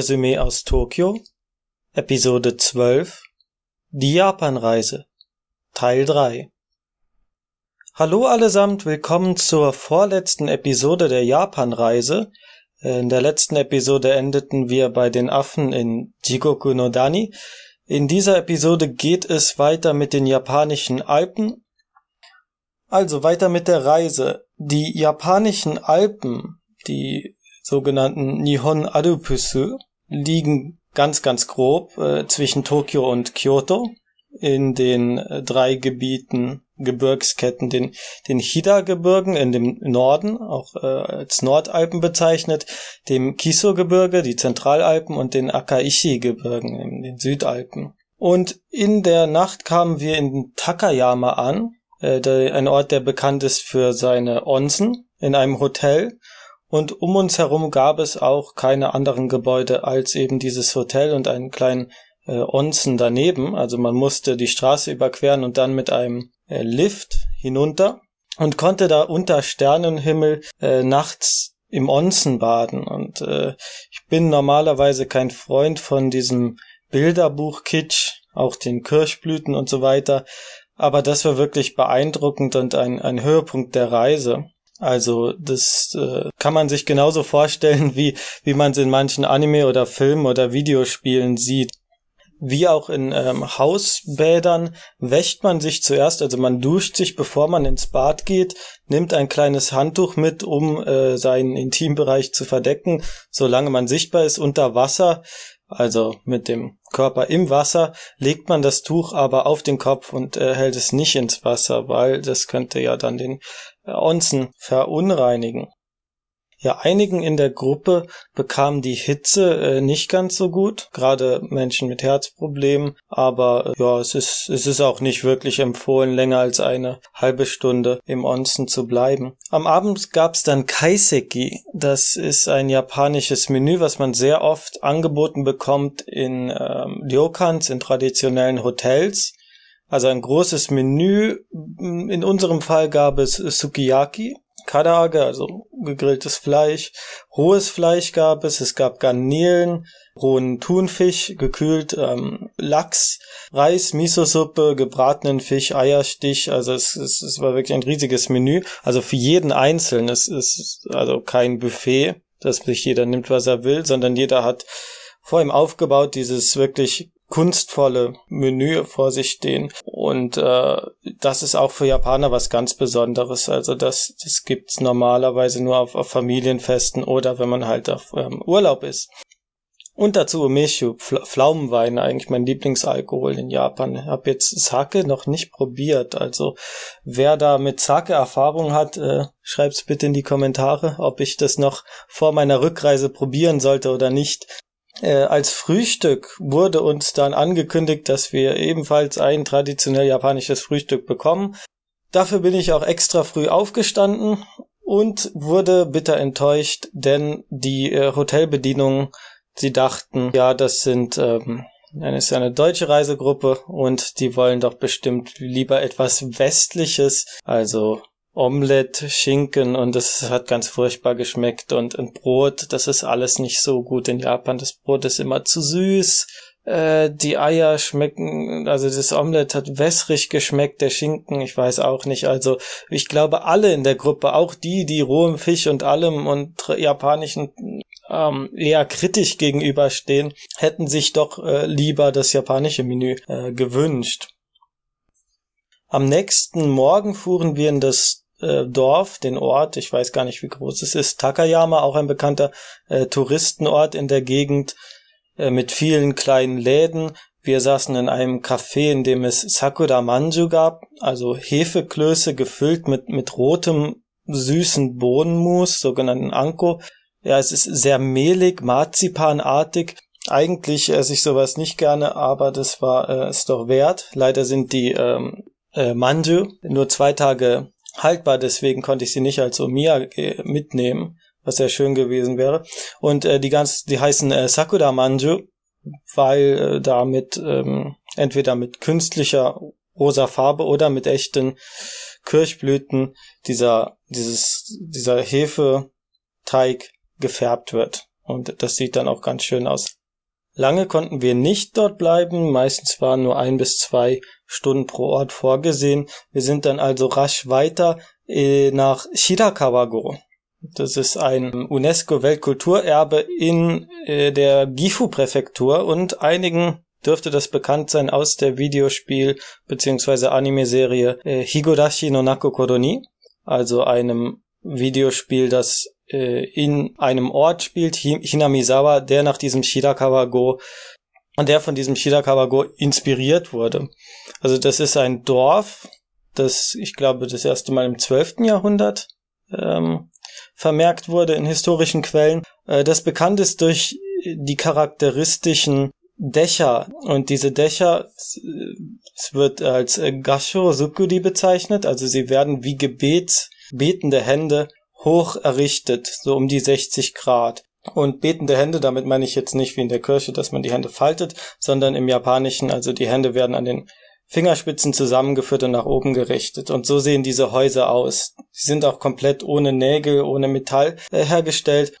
Resümee aus Tokio Episode 12 Die Japanreise Teil 3 Hallo allesamt, willkommen zur vorletzten Episode der Japanreise. In der letzten Episode endeten wir bei den Affen in Jigoku no Dani. In dieser Episode geht es weiter mit den japanischen Alpen. Also weiter mit der Reise. Die japanischen Alpen, die sogenannten Nihon Arupusu liegen ganz, ganz grob äh, zwischen Tokio und Kyoto in den äh, drei Gebieten Gebirgsketten, den, den Hida-Gebirgen in dem Norden, auch äh, als Nordalpen bezeichnet, dem Kiso-Gebirge, die Zentralalpen und den Akaishi-Gebirgen in den Südalpen. Und in der Nacht kamen wir in Takayama an, äh, der, ein Ort, der bekannt ist für seine Onsen, in einem Hotel und um uns herum gab es auch keine anderen Gebäude als eben dieses Hotel und einen kleinen äh, Onsen daneben. Also man musste die Straße überqueren und dann mit einem äh, Lift hinunter und konnte da unter Sternenhimmel äh, nachts im Onsen baden. Und äh, ich bin normalerweise kein Freund von diesem Bilderbuch-Kitsch, auch den Kirschblüten und so weiter. Aber das war wirklich beeindruckend und ein, ein Höhepunkt der Reise. Also das äh, kann man sich genauso vorstellen, wie, wie man es in manchen Anime oder Filmen oder Videospielen sieht. Wie auch in ähm, Hausbädern wäscht man sich zuerst, also man duscht sich, bevor man ins Bad geht, nimmt ein kleines Handtuch mit, um äh, seinen Intimbereich zu verdecken, solange man sichtbar ist unter Wasser, also mit dem Körper im Wasser, legt man das Tuch aber auf den Kopf und äh, hält es nicht ins Wasser, weil das könnte ja dann den Onsen verunreinigen. Ja, einigen in der Gruppe bekam die Hitze äh, nicht ganz so gut, gerade Menschen mit Herzproblemen, aber äh, ja, es ist, es ist auch nicht wirklich empfohlen, länger als eine halbe Stunde im Onsen zu bleiben. Am Abend gab's dann Kaiseki, das ist ein japanisches Menü, was man sehr oft angeboten bekommt in ähm, Ryokans, in traditionellen Hotels. Also ein großes Menü. In unserem Fall gab es Sukiyaki, Kadage, also gegrilltes Fleisch. Rohes Fleisch gab es, es gab Garnelen, rohen Thunfisch, gekühlt, ähm, Lachs, Reis, Miso-Suppe, gebratenen Fisch, Eierstich. Also es, es, es war wirklich ein riesiges Menü. Also für jeden Einzelnen. Es ist also kein Buffet, dass sich jeder nimmt, was er will, sondern jeder hat vor ihm aufgebaut dieses wirklich kunstvolle Menü vor sich stehen. Und äh, das ist auch für Japaner was ganz Besonderes. Also das, das gibt's normalerweise nur auf, auf Familienfesten oder wenn man halt auf ähm, Urlaub ist. Und dazu Umeshu, Pflaumenwein, eigentlich mein Lieblingsalkohol in Japan. Ich habe jetzt Sake noch nicht probiert. Also wer da mit Sake Erfahrung hat, äh, schreibt's bitte in die Kommentare, ob ich das noch vor meiner Rückreise probieren sollte oder nicht. Äh, als Frühstück wurde uns dann angekündigt, dass wir ebenfalls ein traditionell japanisches Frühstück bekommen. Dafür bin ich auch extra früh aufgestanden und wurde bitter enttäuscht, denn die äh, Hotelbedienung, sie dachten, ja, das sind ähm, dann ist ja eine deutsche Reisegruppe und die wollen doch bestimmt lieber etwas Westliches, also Omelette, Schinken und es hat ganz furchtbar geschmeckt und ein Brot, das ist alles nicht so gut in Japan. Das Brot ist immer zu süß. Äh, die Eier schmecken, also das Omelette hat wässrig geschmeckt, der Schinken, ich weiß auch nicht. Also ich glaube, alle in der Gruppe, auch die, die rohem Fisch und allem und japanischen ähm, eher kritisch gegenüberstehen, hätten sich doch äh, lieber das japanische Menü äh, gewünscht. Am nächsten Morgen fuhren wir in das äh, Dorf, den Ort, ich weiß gar nicht, wie groß es ist, Takayama, auch ein bekannter äh, Touristenort in der Gegend äh, mit vielen kleinen Läden. Wir saßen in einem Café, in dem es Sakura Manju gab, also Hefeklöße gefüllt mit, mit rotem, süßen Bohnenmus, sogenannten Anko. Ja, es ist sehr mehlig, marzipanartig. Eigentlich esse ich sowas nicht gerne, aber das war äh, es doch wert. Leider sind die ähm, äh, Manju nur zwei Tage haltbar, deswegen konnte ich sie nicht als Omiya äh, mitnehmen, was sehr schön gewesen wäre. Und äh, die ganz, die heißen äh, Sakura Manju, weil äh, damit ähm, entweder mit künstlicher rosa Farbe oder mit echten Kirschblüten dieser dieses dieser Hefeteig gefärbt wird. und das sieht dann auch ganz schön aus. Lange konnten wir nicht dort bleiben, meistens waren nur ein bis zwei Stunden pro Ort vorgesehen. Wir sind dann also rasch weiter äh, nach Shirakawago. Das ist ein UNESCO-Weltkulturerbe in äh, der Gifu-Präfektur und einigen dürfte das bekannt sein aus der Videospiel- bzw. Anime-Serie äh, Higodashi no Nako Koroni, also einem Videospiel, das äh, in einem Ort spielt, Hinamizawa, der nach diesem Shirakawa-go und der von diesem Shirakawa-go inspiriert wurde. Also das ist ein Dorf, das ich glaube das erste Mal im 12. Jahrhundert ähm, vermerkt wurde in historischen Quellen, äh, das bekannt ist durch die charakteristischen Dächer und diese Dächer, es wird als Gasho Sukudi bezeichnet, also sie werden wie Gebets, betende Hände hoch errichtet, so um die 60 Grad. Und betende Hände, damit meine ich jetzt nicht wie in der Kirche, dass man die Hände faltet, sondern im Japanischen, also die Hände werden an den Fingerspitzen zusammengeführt und nach oben gerichtet. Und so sehen diese Häuser aus. Sie sind auch komplett ohne Nägel, ohne Metall äh, hergestellt.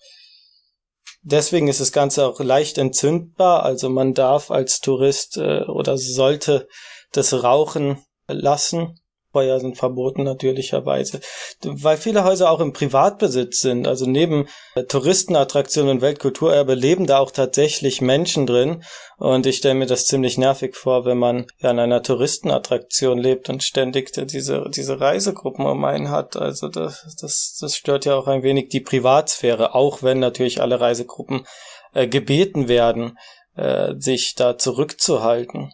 Deswegen ist das Ganze auch leicht entzündbar. Also man darf als Tourist äh, oder sollte das Rauchen lassen. Feuer sind verboten natürlicherweise, weil viele Häuser auch im Privatbesitz sind. Also neben Touristenattraktionen und Weltkulturerbe leben da auch tatsächlich Menschen drin. Und ich stelle mir das ziemlich nervig vor, wenn man ja in einer Touristenattraktion lebt und ständig diese, diese Reisegruppen um einen hat. Also das, das, das stört ja auch ein wenig die Privatsphäre, auch wenn natürlich alle Reisegruppen äh, gebeten werden, äh, sich da zurückzuhalten.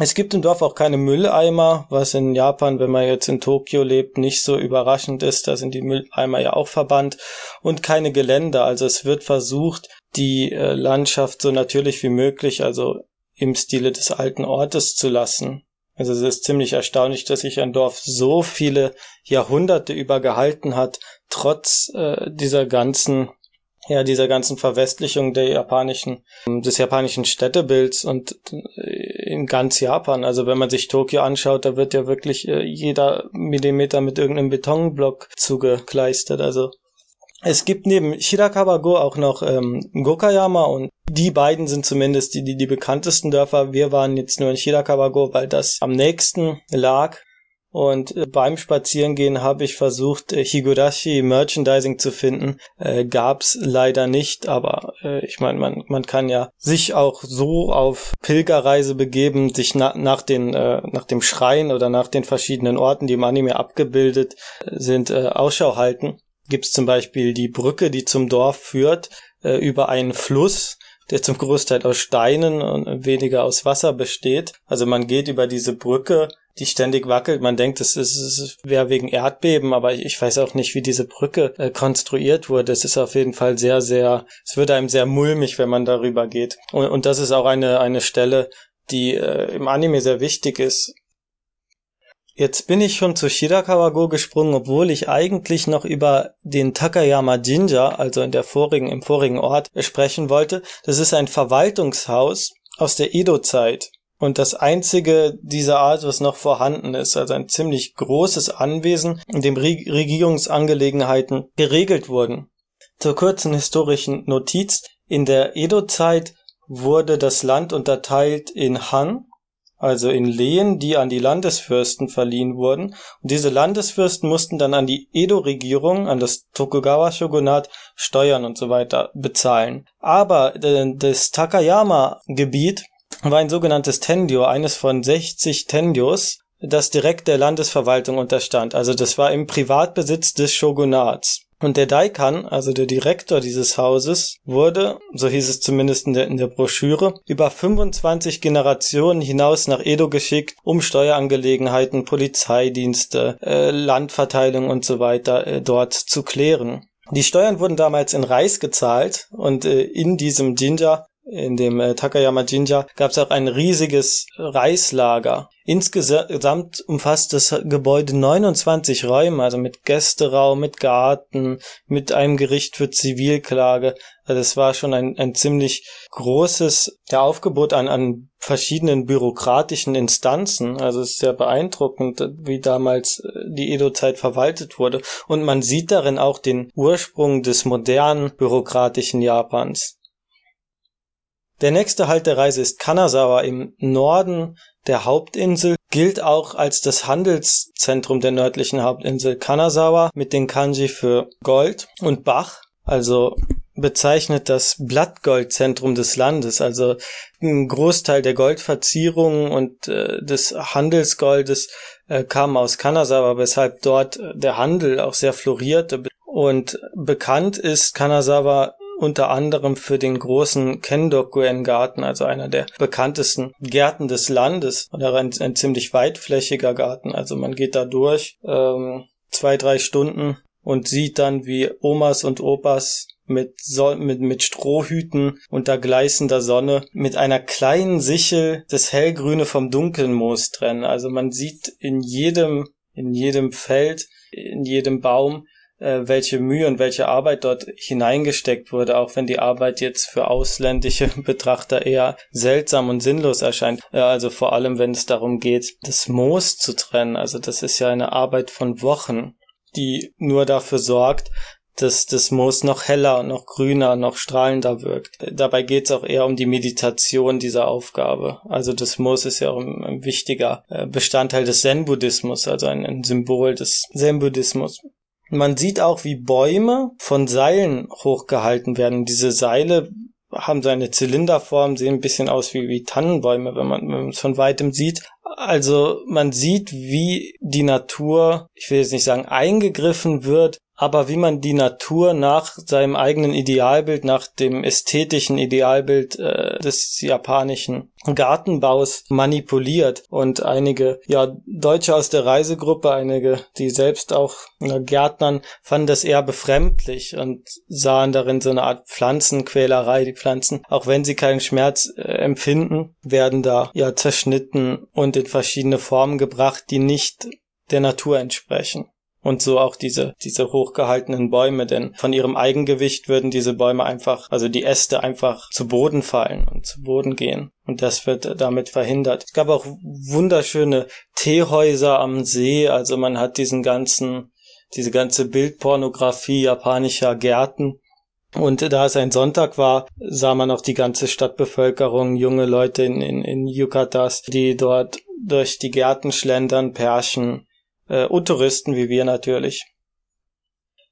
Es gibt im Dorf auch keine Mülleimer, was in Japan, wenn man jetzt in Tokio lebt, nicht so überraschend ist. Da sind die Mülleimer ja auch verbannt und keine Geländer. Also es wird versucht, die äh, Landschaft so natürlich wie möglich, also im Stile des alten Ortes zu lassen. Also es ist ziemlich erstaunlich, dass sich ein Dorf so viele Jahrhunderte über gehalten hat, trotz äh, dieser ganzen ja, dieser ganzen Verwestlichung der japanischen, des japanischen Städtebilds und äh, in ganz Japan. Also wenn man sich Tokio anschaut, da wird ja wirklich äh, jeder Millimeter mit irgendeinem Betonblock zugekleistert. Also es gibt neben Shirakawa-go auch noch ähm, Gokayama und die beiden sind zumindest die, die, die bekanntesten Dörfer. Wir waren jetzt nur in Shirakawa-go, weil das am nächsten lag. Und äh, beim Spazierengehen habe ich versucht, äh, Higurashi Merchandising zu finden. Äh, gab's leider nicht, aber äh, ich meine, man, man kann ja sich auch so auf Pilgerreise begeben, sich na, nach, den, äh, nach dem Schrein oder nach den verschiedenen Orten, die im Anime abgebildet äh, sind, Ausschau halten. Gibt's zum Beispiel die Brücke, die zum Dorf führt, über einen Fluss, der zum Großteil aus Steinen und weniger aus Wasser besteht. Also man geht über diese Brücke die ständig wackelt. Man denkt, es, ist, wäre wegen Erdbeben, aber ich, ich, weiß auch nicht, wie diese Brücke äh, konstruiert wurde. Es ist auf jeden Fall sehr, sehr, es wird einem sehr mulmig, wenn man darüber geht. Und, und das ist auch eine, eine Stelle, die äh, im Anime sehr wichtig ist. Jetzt bin ich schon zu Shirakawa-go gesprungen, obwohl ich eigentlich noch über den Takayama Jinja, also in der vorigen, im vorigen Ort, sprechen wollte. Das ist ein Verwaltungshaus aus der Edo-Zeit und das einzige dieser Art, was noch vorhanden ist, also ein ziemlich großes Anwesen, in dem Regierungsangelegenheiten geregelt wurden. Zur kurzen historischen Notiz. In der Edo-Zeit wurde das Land unterteilt in Han, also in Lehen, die an die Landesfürsten verliehen wurden. Und diese Landesfürsten mussten dann an die Edo-Regierung, an das Tokugawa-Shogunat Steuern und so weiter bezahlen. Aber äh, das Takayama-Gebiet war ein sogenanntes Tendio, eines von 60 Tendios, das direkt der Landesverwaltung unterstand. Also das war im Privatbesitz des Shogunats. Und der Daikan, also der Direktor dieses Hauses, wurde, so hieß es zumindest in der, in der Broschüre, über 25 Generationen hinaus nach Edo geschickt, um Steuerangelegenheiten, Polizeidienste, äh, Landverteilung und so weiter äh, dort zu klären. Die Steuern wurden damals in Reis gezahlt und äh, in diesem Jinja in dem äh, Takayama Jinja gab es auch ein riesiges Reislager. Insgesamt umfasst das Gebäude 29 Räume, also mit Gästeraum, mit Garten, mit einem Gericht für Zivilklage. Also es war schon ein, ein ziemlich großes ja, Aufgebot an, an verschiedenen bürokratischen Instanzen. Also es ist sehr beeindruckend, wie damals äh, die Edo-Zeit verwaltet wurde. Und man sieht darin auch den Ursprung des modernen bürokratischen Japans. Der nächste Halt der Reise ist Kanazawa im Norden der Hauptinsel, gilt auch als das Handelszentrum der nördlichen Hauptinsel. Kanazawa mit den Kanji für Gold und Bach, also bezeichnet das Blattgoldzentrum des Landes, also ein Großteil der Goldverzierungen und äh, des Handelsgoldes äh, kam aus Kanazawa, weshalb dort der Handel auch sehr florierte. Und bekannt ist Kanazawa unter anderem für den großen Kendokuen-Garten, also einer der bekanntesten Gärten des Landes oder ein, ein ziemlich weitflächiger Garten. Also man geht da durch ähm, zwei, drei Stunden und sieht dann, wie Omas und Opas mit, so mit, mit Strohhüten unter gleißender Sonne mit einer kleinen Sichel das Hellgrüne vom dunklen Moos trennen. Also man sieht in jedem, in jedem Feld, in jedem Baum äh, welche Mühe und welche Arbeit dort hineingesteckt wurde, auch wenn die Arbeit jetzt für ausländische Betrachter eher seltsam und sinnlos erscheint. Äh, also vor allem, wenn es darum geht, das Moos zu trennen. Also das ist ja eine Arbeit von Wochen, die nur dafür sorgt, dass das Moos noch heller, noch grüner, noch strahlender wirkt. Dabei geht es auch eher um die Meditation dieser Aufgabe. Also das Moos ist ja auch ein, ein wichtiger äh, Bestandteil des Zen-Buddhismus, also ein, ein Symbol des Zen-Buddhismus. Man sieht auch, wie Bäume von Seilen hochgehalten werden. Diese Seile haben so eine Zylinderform, sehen ein bisschen aus wie, wie Tannenbäume, wenn man, es von weitem sieht. Also man sieht, wie die Natur, ich will jetzt nicht sagen eingegriffen wird, aber wie man die Natur nach seinem eigenen Idealbild, nach dem ästhetischen Idealbild äh, des japanischen Gartenbaus manipuliert. Und einige ja, Deutsche aus der Reisegruppe, einige, die selbst auch äh, Gärtnern, fanden das eher befremdlich und sahen darin so eine Art Pflanzenquälerei. Die Pflanzen, auch wenn sie keinen Schmerz äh, empfinden, werden da ja zerschnitten und in verschiedene Formen gebracht, die nicht der Natur entsprechen und so auch diese, diese hochgehaltenen Bäume, denn von ihrem Eigengewicht würden diese Bäume einfach, also die Äste einfach zu Boden fallen und zu Boden gehen. Und das wird damit verhindert. Es gab auch wunderschöne Teehäuser am See, also man hat diesen ganzen, diese ganze Bildpornografie japanischer Gärten und da es ein Sonntag war, sah man auch die ganze Stadtbevölkerung, junge Leute in, in, in Yukatas, die dort durch die Gärten schlendern, Perschen, äh, und Touristen wie wir natürlich.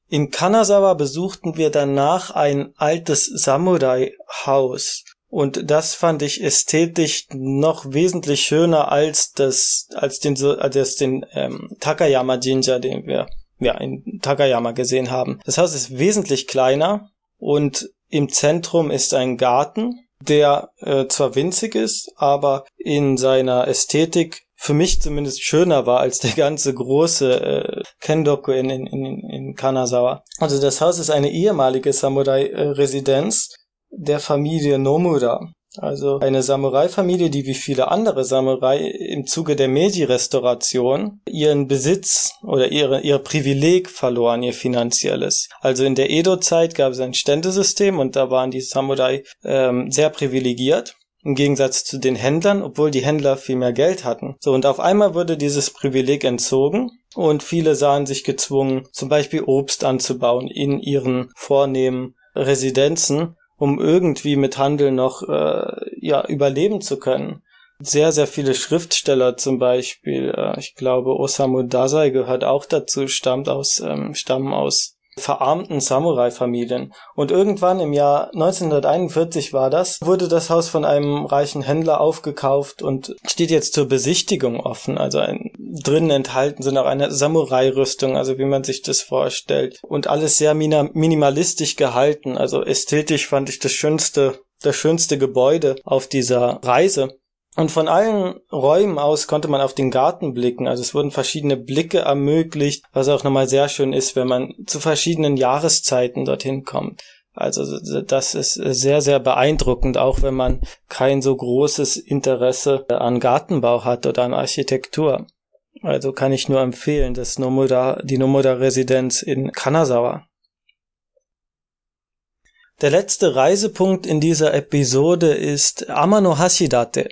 In Kanazawa besuchten wir danach ein altes Samurai-Haus. Und das fand ich ästhetisch noch wesentlich schöner als das, als den, als den ähm, Takayama Jinja, den wir ja, in Takayama gesehen haben. Das Haus ist wesentlich kleiner und im Zentrum ist ein Garten, der äh, zwar winzig ist, aber in seiner Ästhetik für mich zumindest schöner war als der ganze große äh, Kendoku in, in, in, in Kanazawa. Also das Haus ist eine ehemalige Samurai-Residenz der Familie Nomura. Also eine Samurai-Familie, die wie viele andere Samurai im Zuge der Meiji-Restauration ihren Besitz oder ihre, ihr Privileg verloren, ihr finanzielles. Also in der Edo-Zeit gab es ein Ständesystem und da waren die Samurai ähm, sehr privilegiert im Gegensatz zu den Händlern, obwohl die Händler viel mehr Geld hatten. So, und auf einmal wurde dieses Privileg entzogen und viele sahen sich gezwungen, zum Beispiel Obst anzubauen in ihren vornehmen Residenzen, um irgendwie mit Handel noch äh, ja überleben zu können. Sehr, sehr viele Schriftsteller zum Beispiel, äh, ich glaube Osamu Dazai gehört auch dazu, stammt aus, ähm, stammen aus verarmten Samurai-Familien. Und irgendwann im Jahr 1941 war das, wurde das Haus von einem reichen Händler aufgekauft und steht jetzt zur Besichtigung offen. Also ein, drinnen enthalten sind auch eine Samurai-Rüstung, also wie man sich das vorstellt. Und alles sehr minimalistisch gehalten. Also ästhetisch fand ich das schönste, das schönste Gebäude auf dieser Reise. Und von allen Räumen aus konnte man auf den Garten blicken. Also es wurden verschiedene Blicke ermöglicht, was auch nochmal sehr schön ist, wenn man zu verschiedenen Jahreszeiten dorthin kommt. Also das ist sehr, sehr beeindruckend, auch wenn man kein so großes Interesse an Gartenbau hat oder an Architektur. Also kann ich nur empfehlen, das Nomoda, die Nomoda-Residenz in Kanazawa. Der letzte Reisepunkt in dieser Episode ist Amano Hashidate,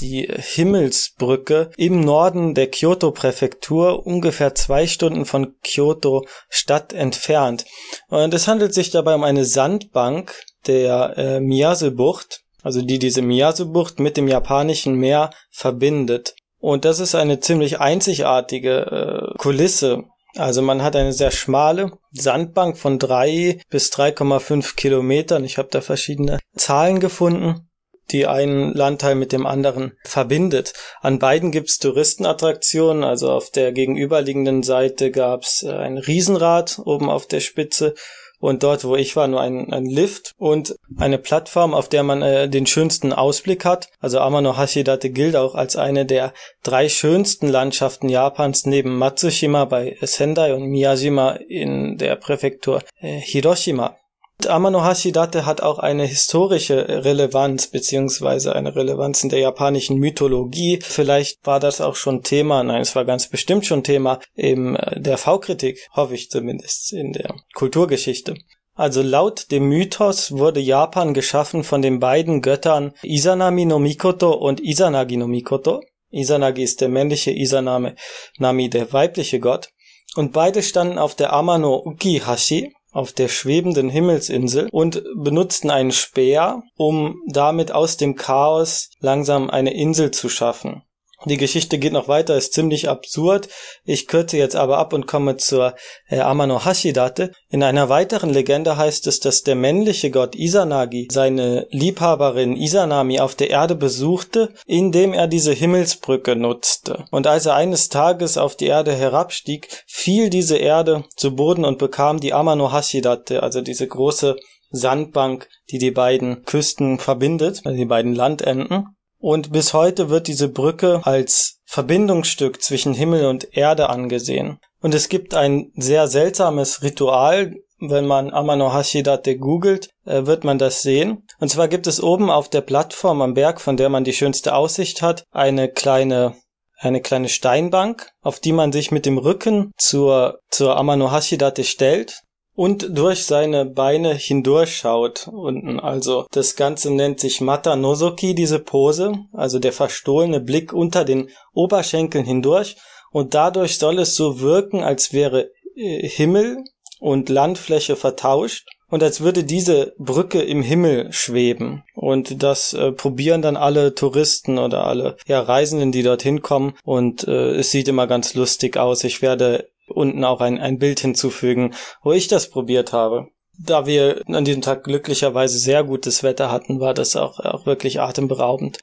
die Himmelsbrücke im Norden der Kyoto-Präfektur, ungefähr zwei Stunden von Kyoto Stadt entfernt. Und es handelt sich dabei um eine Sandbank der äh, Miyase-Bucht, also die diese Miyase-Bucht mit dem japanischen Meer verbindet. Und das ist eine ziemlich einzigartige äh, Kulisse. Also man hat eine sehr schmale Sandbank von drei bis 3,5 Kilometern. Ich habe da verschiedene Zahlen gefunden die einen Landteil mit dem anderen verbindet. An beiden gibt's Touristenattraktionen, also auf der gegenüberliegenden Seite gab's äh, ein Riesenrad oben auf der Spitze und dort, wo ich war, nur ein, ein Lift und eine Plattform, auf der man äh, den schönsten Ausblick hat. Also Amano Hashidate gilt auch als eine der drei schönsten Landschaften Japans neben Matsushima bei Sendai und Miyajima in der Präfektur äh, Hiroshima. Amano Hashidate hat auch eine historische Relevanz beziehungsweise eine Relevanz in der japanischen Mythologie. Vielleicht war das auch schon Thema, nein, es war ganz bestimmt schon Thema in äh, der V-Kritik, hoffe ich zumindest, in der Kulturgeschichte. Also laut dem Mythos wurde Japan geschaffen von den beiden Göttern Izanami no Mikoto und Izanagi no Mikoto. Izanagi ist der männliche, Izanami Nami der weibliche Gott. Und beide standen auf der Amano Ukihashi, auf der schwebenden Himmelsinsel und benutzten einen Speer, um damit aus dem Chaos langsam eine Insel zu schaffen. Die Geschichte geht noch weiter, ist ziemlich absurd. Ich kürze jetzt aber ab und komme zur äh, Amano Hashidate. In einer weiteren Legende heißt es, dass der männliche Gott Izanagi seine Liebhaberin Izanami auf der Erde besuchte, indem er diese Himmelsbrücke nutzte. Und als er eines Tages auf die Erde herabstieg, fiel diese Erde zu Boden und bekam die Amano Hashidate, also diese große Sandbank, die die beiden Küsten verbindet, also die beiden Landenden. Und bis heute wird diese Brücke als Verbindungsstück zwischen Himmel und Erde angesehen. Und es gibt ein sehr seltsames Ritual, wenn man Amano Hashidate googelt, äh, wird man das sehen. Und zwar gibt es oben auf der Plattform am Berg, von der man die schönste Aussicht hat, eine kleine eine kleine Steinbank, auf die man sich mit dem Rücken zur, zur Amano Hashidate stellt und durch seine Beine hindurchschaut unten. Also das Ganze nennt sich Mata Nozoki, diese Pose, also der verstohlene Blick unter den Oberschenkeln hindurch. Und dadurch soll es so wirken, als wäre äh, Himmel und Landfläche vertauscht und als würde diese Brücke im Himmel schweben. Und das äh, probieren dann alle Touristen oder alle ja, Reisenden, die dorthin kommen. Und äh, es sieht immer ganz lustig aus. Ich werde unten auch ein, ein Bild hinzufügen, wo ich das probiert habe. Da wir an diesem Tag glücklicherweise sehr gutes Wetter hatten, war das auch, auch wirklich atemberaubend.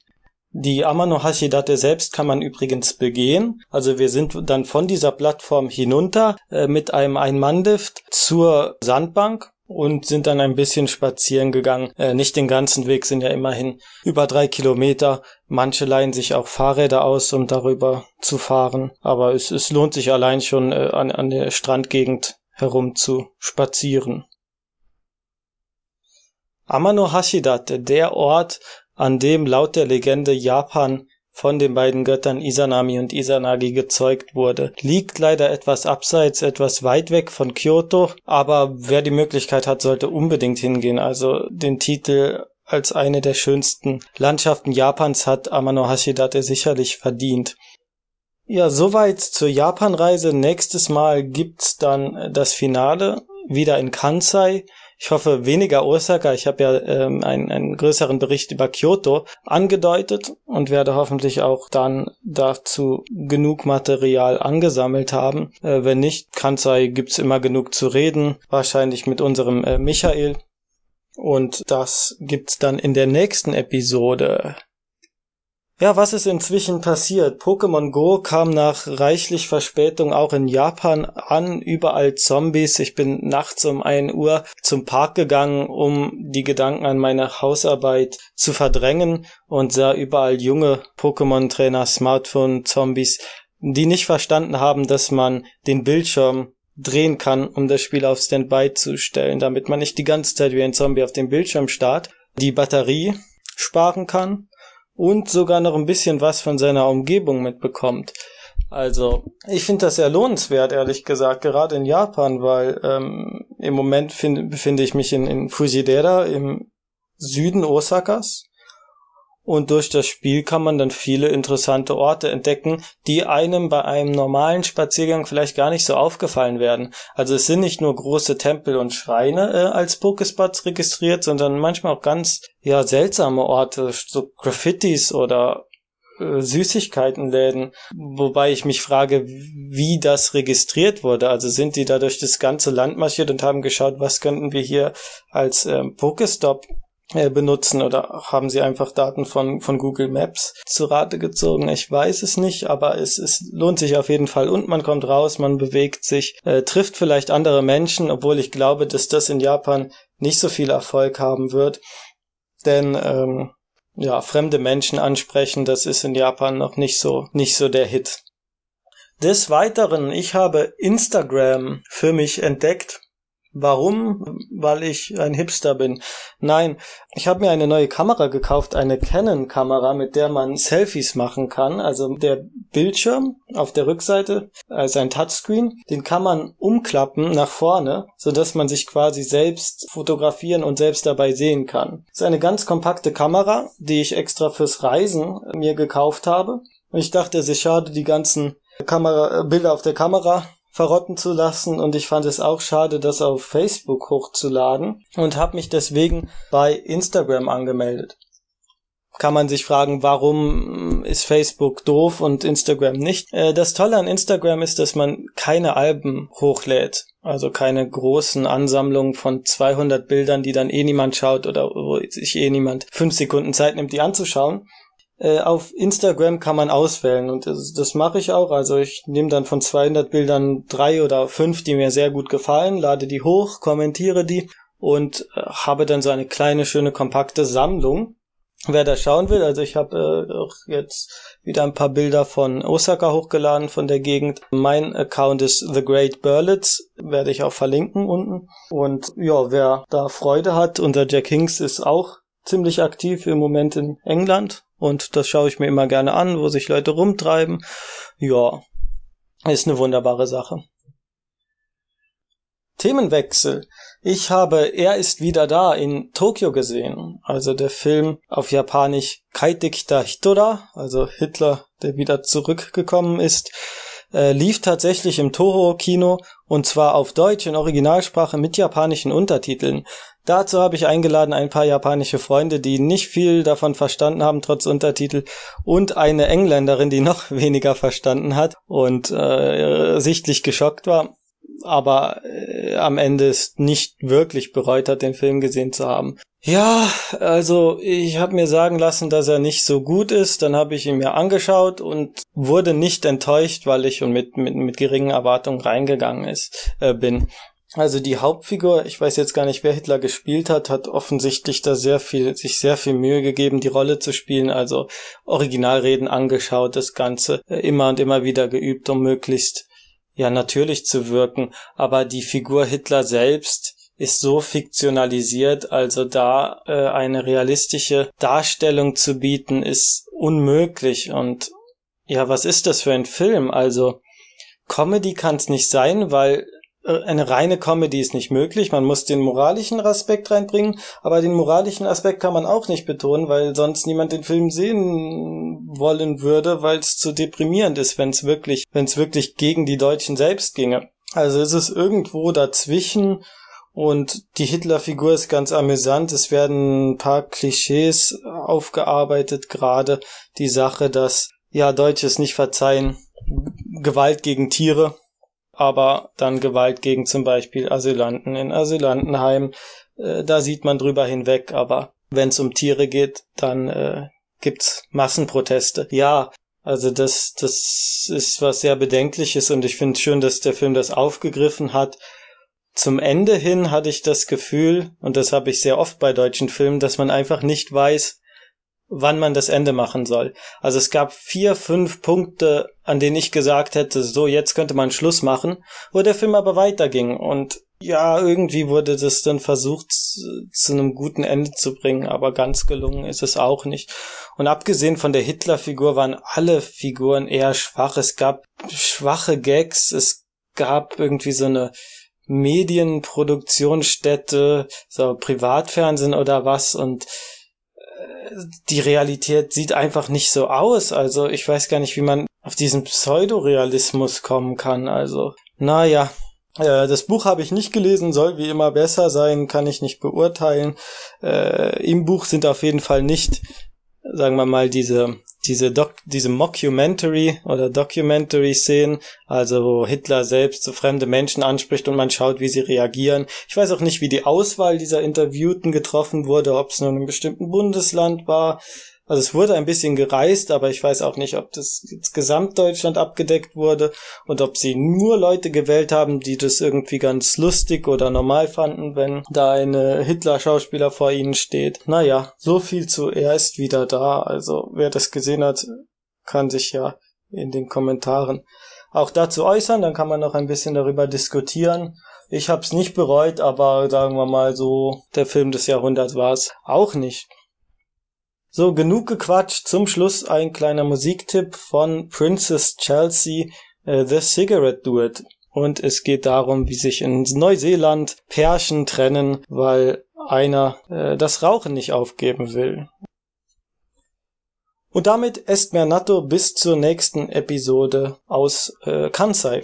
Die Amano Hashidate selbst kann man übrigens begehen. Also wir sind dann von dieser Plattform hinunter äh, mit einem Ein-Mann-Lift zur Sandbank und sind dann ein bisschen spazieren gegangen. Äh, nicht den ganzen Weg, sind ja immerhin über drei Kilometer. Manche leihen sich auch Fahrräder aus, um darüber zu fahren. Aber es, es lohnt sich allein schon äh, an, an der Strandgegend herum zu spazieren. Amano Hashidate, der Ort, an dem laut der Legende Japan von den beiden Göttern Izanami und Izanagi gezeugt wurde. Liegt leider etwas abseits, etwas weit weg von Kyoto, aber wer die Möglichkeit hat, sollte unbedingt hingehen. Also den Titel als eine der schönsten Landschaften Japans hat Amano Hashidate sicherlich verdient. Ja, soweit zur Japanreise. Nächstes Mal gibt's dann das Finale wieder in Kansai. Ich hoffe weniger Osaka. Ich habe ja ähm, einen, einen größeren Bericht über Kyoto angedeutet und werde hoffentlich auch dann dazu genug Material angesammelt haben. Äh, wenn nicht, Kansai gibt's immer genug zu reden. Wahrscheinlich mit unserem äh, Michael. Und das gibt's dann in der nächsten Episode. Ja, was ist inzwischen passiert? Pokémon Go kam nach reichlich Verspätung auch in Japan an, überall Zombies. Ich bin nachts um ein Uhr zum Park gegangen, um die Gedanken an meine Hausarbeit zu verdrängen und sah überall junge Pokémon-Trainer, Smartphone-Zombies, die nicht verstanden haben, dass man den Bildschirm drehen kann, um das Spiel auf Standby zu stellen, damit man nicht die ganze Zeit wie ein Zombie auf dem Bildschirm starrt, die Batterie sparen kann und sogar noch ein bisschen was von seiner Umgebung mitbekommt. Also, ich finde das sehr lohnenswert, ehrlich gesagt, gerade in Japan, weil ähm, im Moment find, befinde ich mich in, in Fujidera im Süden Osakas und durch das Spiel kann man dann viele interessante Orte entdecken, die einem bei einem normalen Spaziergang vielleicht gar nicht so aufgefallen werden. Also es sind nicht nur große Tempel und Schreine äh, als Pokespots registriert, sondern manchmal auch ganz ja seltsame Orte, so Graffitis oder äh, Süßigkeitenläden, wobei ich mich frage, wie das registriert wurde. Also sind die da durch das ganze Land marschiert und haben geschaut, was könnten wir hier als ähm, Pokestop benutzen oder haben sie einfach Daten von, von Google Maps zu Rate gezogen? Ich weiß es nicht, aber es, es lohnt sich auf jeden Fall und man kommt raus, man bewegt sich, äh, trifft vielleicht andere Menschen, obwohl ich glaube, dass das in Japan nicht so viel Erfolg haben wird. Denn ähm, ja, fremde Menschen ansprechen, das ist in Japan noch nicht so, nicht so der Hit. Des Weiteren, ich habe Instagram für mich entdeckt Warum? Weil ich ein Hipster bin. Nein, ich habe mir eine neue Kamera gekauft, eine Canon-Kamera, mit der man Selfies machen kann. Also der Bildschirm auf der Rückseite, also ein Touchscreen, den kann man umklappen nach vorne, so dass man sich quasi selbst fotografieren und selbst dabei sehen kann. Das ist eine ganz kompakte Kamera, die ich extra fürs Reisen mir gekauft habe. Und ich dachte, es ist schade, die ganzen Kamera, Bilder auf der Kamera verrotten zu lassen und ich fand es auch schade, das auf Facebook hochzuladen und habe mich deswegen bei Instagram angemeldet. Kann man sich fragen, warum ist Facebook doof und Instagram nicht? Äh, das Tolle an Instagram ist, dass man keine Alben hochlädt. Also keine großen Ansammlungen von 200 Bildern, die dann eh niemand schaut oder wo sich eh niemand fünf Sekunden Zeit nimmt, die anzuschauen, äh, auf Instagram kann man auswählen und das, das mache ich auch. Also ich nehme dann von 200 Bildern drei oder fünf, die mir sehr gut gefallen, lade die hoch, kommentiere die und äh, habe dann so eine kleine, schöne, kompakte Sammlung. Wer da schauen will, also ich habe äh, auch jetzt wieder ein paar Bilder von Osaka hochgeladen von der Gegend. Mein Account ist The Great Berlitz, werde ich auch verlinken unten. Und ja, wer da Freude hat, unser Jack Hinks ist auch ziemlich aktiv im Moment in England und das schaue ich mir immer gerne an, wo sich Leute rumtreiben. Ja, ist eine wunderbare Sache. Themenwechsel. Ich habe Er ist wieder da in Tokio gesehen. Also der Film auf Japanisch Kaitekita Hitora, also Hitler, der wieder zurückgekommen ist, äh, lief tatsächlich im Toho-Kino und zwar auf Deutsch in Originalsprache mit japanischen Untertiteln. Dazu habe ich eingeladen ein paar japanische Freunde, die nicht viel davon verstanden haben, trotz Untertitel, und eine Engländerin, die noch weniger verstanden hat und äh, sichtlich geschockt war, aber äh, am Ende es nicht wirklich bereut hat, den Film gesehen zu haben. Ja, also ich habe mir sagen lassen, dass er nicht so gut ist. Dann habe ich ihn mir angeschaut und wurde nicht enttäuscht, weil ich schon mit, mit, mit geringen Erwartungen reingegangen ist, äh, bin. Also die Hauptfigur, ich weiß jetzt gar nicht, wer Hitler gespielt hat, hat offensichtlich da sehr viel, sich sehr viel Mühe gegeben, die Rolle zu spielen, also Originalreden angeschaut, das Ganze äh, immer und immer wieder geübt, um möglichst ja natürlich zu wirken. Aber die Figur Hitler selbst ist so fiktionalisiert, also da äh, eine realistische Darstellung zu bieten, ist unmöglich. Und ja, was ist das für ein Film? Also Comedy kann es nicht sein, weil äh, eine reine Comedy ist nicht möglich. Man muss den moralischen Aspekt reinbringen, aber den moralischen Aspekt kann man auch nicht betonen, weil sonst niemand den Film sehen wollen würde, weil es zu deprimierend ist, wenn es wirklich, wenn es wirklich gegen die Deutschen selbst ginge. Also ist es irgendwo dazwischen und die Hitler-Figur ist ganz amüsant. Es werden ein paar Klischees aufgearbeitet, gerade die Sache, dass ja Deutsches nicht verzeihen, Gewalt gegen Tiere aber dann Gewalt gegen zum Beispiel Asylanten in Asylantenheimen, äh, da sieht man drüber hinweg, aber wenn es um Tiere geht, dann äh, gibt's Massenproteste. Ja, also das, das ist was sehr Bedenkliches und ich finde schön, dass der Film das aufgegriffen hat. Zum Ende hin hatte ich das Gefühl, und das habe ich sehr oft bei deutschen Filmen, dass man einfach nicht weiß, wann man das Ende machen soll. Also es gab vier, fünf Punkte, an denen ich gesagt hätte, so jetzt könnte man Schluss machen, wo der Film aber weiterging und ja, irgendwie wurde das dann versucht zu einem guten Ende zu bringen, aber ganz gelungen ist es auch nicht. Und abgesehen von der Hitler-Figur waren alle Figuren eher schwach. Es gab schwache Gags, es gab irgendwie so eine Medienproduktionsstätte, so Privatfernsehen oder was und äh, die Realität sieht einfach nicht so aus. Also ich weiß gar nicht, wie man auf diesen Pseudorealismus kommen kann. Also, naja. Äh, das Buch habe ich nicht gelesen, soll wie immer besser sein, kann ich nicht beurteilen. Äh, Im Buch sind auf jeden Fall nicht, sagen wir mal, diese diese Doc, diese Mockumentary oder Documentary-Szenen, also wo Hitler selbst so fremde Menschen anspricht und man schaut, wie sie reagieren. Ich weiß auch nicht, wie die Auswahl dieser Interviewten getroffen wurde, ob es nur in einem bestimmten Bundesland war. Also es wurde ein bisschen gereist, aber ich weiß auch nicht, ob das Gesamtdeutschland abgedeckt wurde und ob sie nur Leute gewählt haben, die das irgendwie ganz lustig oder normal fanden, wenn da eine Hitler-Schauspieler vor ihnen steht. Naja, so viel zu er ist wieder da. Also wer das gesehen hat, kann sich ja in den Kommentaren auch dazu äußern, dann kann man noch ein bisschen darüber diskutieren. Ich hab's nicht bereut, aber sagen wir mal so, der Film des Jahrhunderts war es auch nicht. So, genug gequatscht. Zum Schluss ein kleiner Musiktipp von Princess Chelsea, äh, The Cigarette Duet. Und es geht darum, wie sich in Neuseeland Pärchen trennen, weil einer äh, das Rauchen nicht aufgeben will. Und damit esst mehr Natto bis zur nächsten Episode aus äh, Kansai.